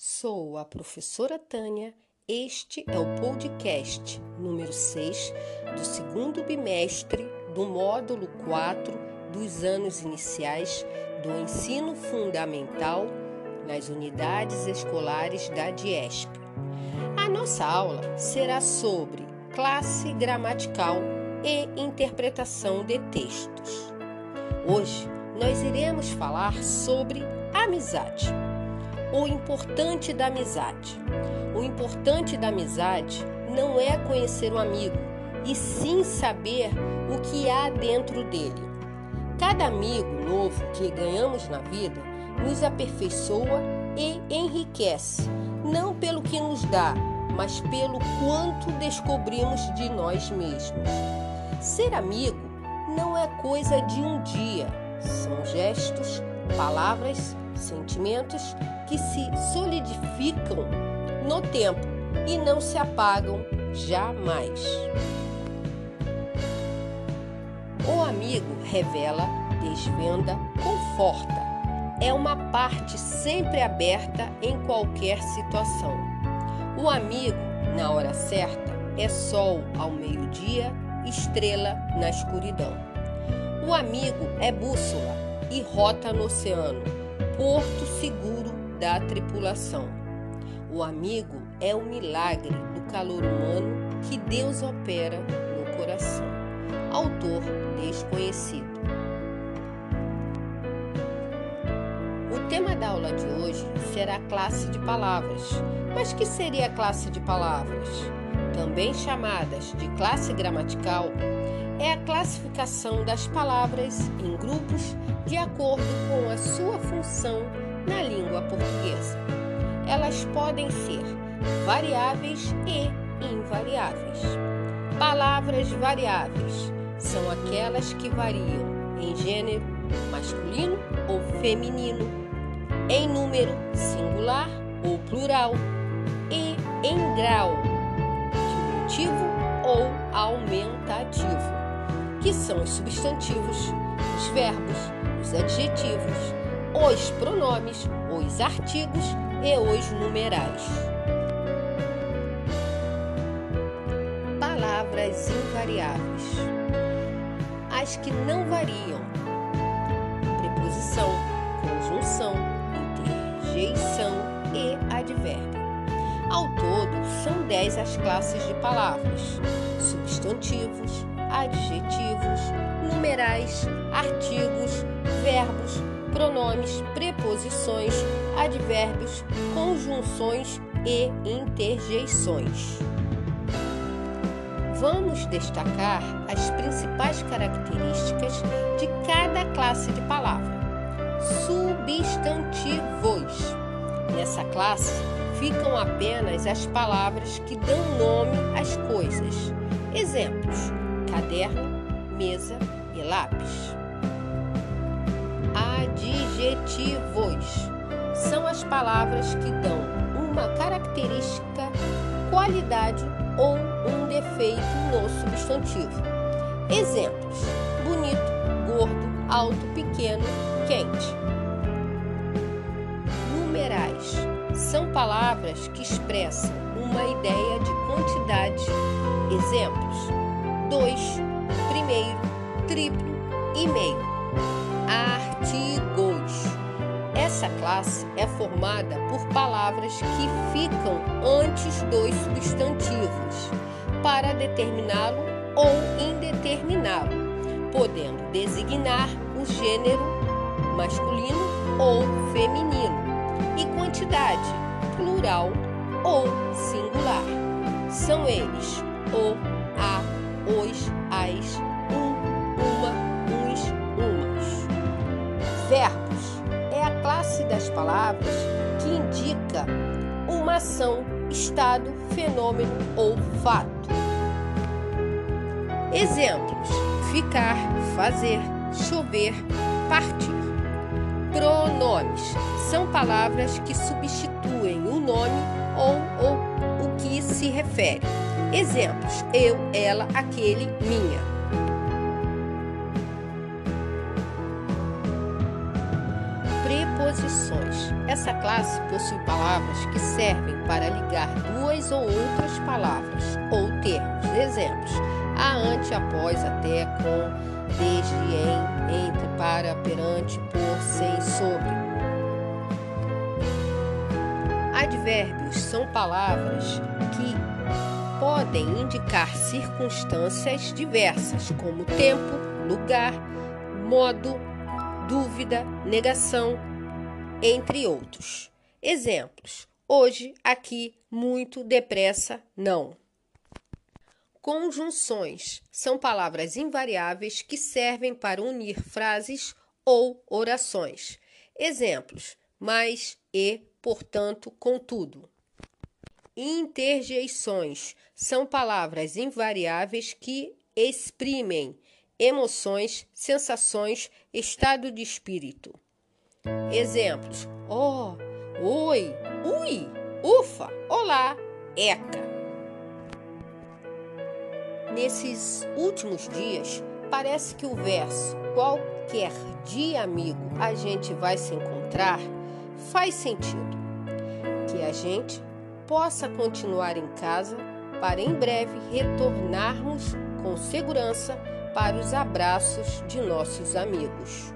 Sou a professora Tânia. Este é o podcast número 6 do segundo bimestre do módulo 4 dos anos iniciais do ensino fundamental nas unidades escolares da DIESP. A nossa aula será sobre classe gramatical e interpretação de textos. Hoje nós iremos falar sobre amizade. O importante da amizade. O importante da amizade não é conhecer o amigo, e sim saber o que há dentro dele. Cada amigo novo que ganhamos na vida nos aperfeiçoa e enriquece, não pelo que nos dá, mas pelo quanto descobrimos de nós mesmos. Ser amigo não é coisa de um dia, são gestos, palavras, sentimentos que se solidificam no tempo e não se apagam jamais. O amigo revela, desvenda, conforta. É uma parte sempre aberta em qualquer situação. O amigo, na hora certa, é sol ao meio-dia, estrela na escuridão. O amigo é bússola e rota no oceano, porto seguro da tripulação. O amigo é o milagre do calor humano que Deus opera no coração. Autor desconhecido. O tema da aula de hoje será a classe de palavras. Mas que seria a classe de palavras? Também chamadas de classe gramatical, é a classificação das palavras em grupos de acordo com a sua função na língua portuguesa. Elas podem ser variáveis e invariáveis. Palavras variáveis são aquelas que variam em gênero masculino ou feminino, em número singular ou plural e em grau diminutivo ou aumentativo, que são os substantivos, os verbos, os adjetivos, os pronomes, os artigos e os numerais. Palavras invariáveis. As que não variam. Preposição, conjunção, interjeição e advérbio. Ao todo, são dez as classes de palavras: substantivos, adjetivos, numerais, artigos, verbos, pronomes, preposições, advérbios, conjunções e interjeições. Vamos destacar as principais características de cada classe de palavra. Substantivos. Nessa classe ficam apenas as palavras que dão nome às coisas. Exemplos: caderno, mesa e lápis adjetivos. São as palavras que dão uma característica, qualidade ou um defeito no substantivo. Exemplos: bonito, gordo, alto, pequeno, quente. Numerais são palavras que expressam uma ideia de quantidade. Exemplos: dois, primeiro, triplo e meio. Artigos essa classe é formada por palavras que ficam antes dos substantivos para determiná-lo ou indeterminá-lo, podendo designar o gênero masculino ou feminino e quantidade plural ou singular. São eles o, a, os, as, um, uma, uns, umas. Verbo classe das palavras que indica uma ação, estado, fenômeno ou fato. Exemplos: ficar, fazer, chover, partir. Pronomes são palavras que substituem o nome ou, ou o que se refere. Exemplos: eu, ela, aquele, minha. Preposições. Essa classe possui palavras que servem para ligar duas ou outras palavras ou termos. Exemplos: a, ante, após, até, com, desde, em, entre, para, perante, por, sem, sobre. Advérbios são palavras que podem indicar circunstâncias diversas, como tempo, lugar, modo, dúvida, negação, entre outros. Exemplos: hoje, aqui, muito, depressa, não. Conjunções são palavras invariáveis que servem para unir frases ou orações. Exemplos: mas, e, portanto, contudo. Interjeições são palavras invariáveis que exprimem emoções, sensações, estado de espírito. Exemplos: oh, oi, ui, ufa, olá, eca. Nesses últimos dias, parece que o verso qualquer dia, amigo, a gente vai se encontrar faz sentido. Que a gente possa continuar em casa para em breve retornarmos com segurança para os abraços de nossos amigos.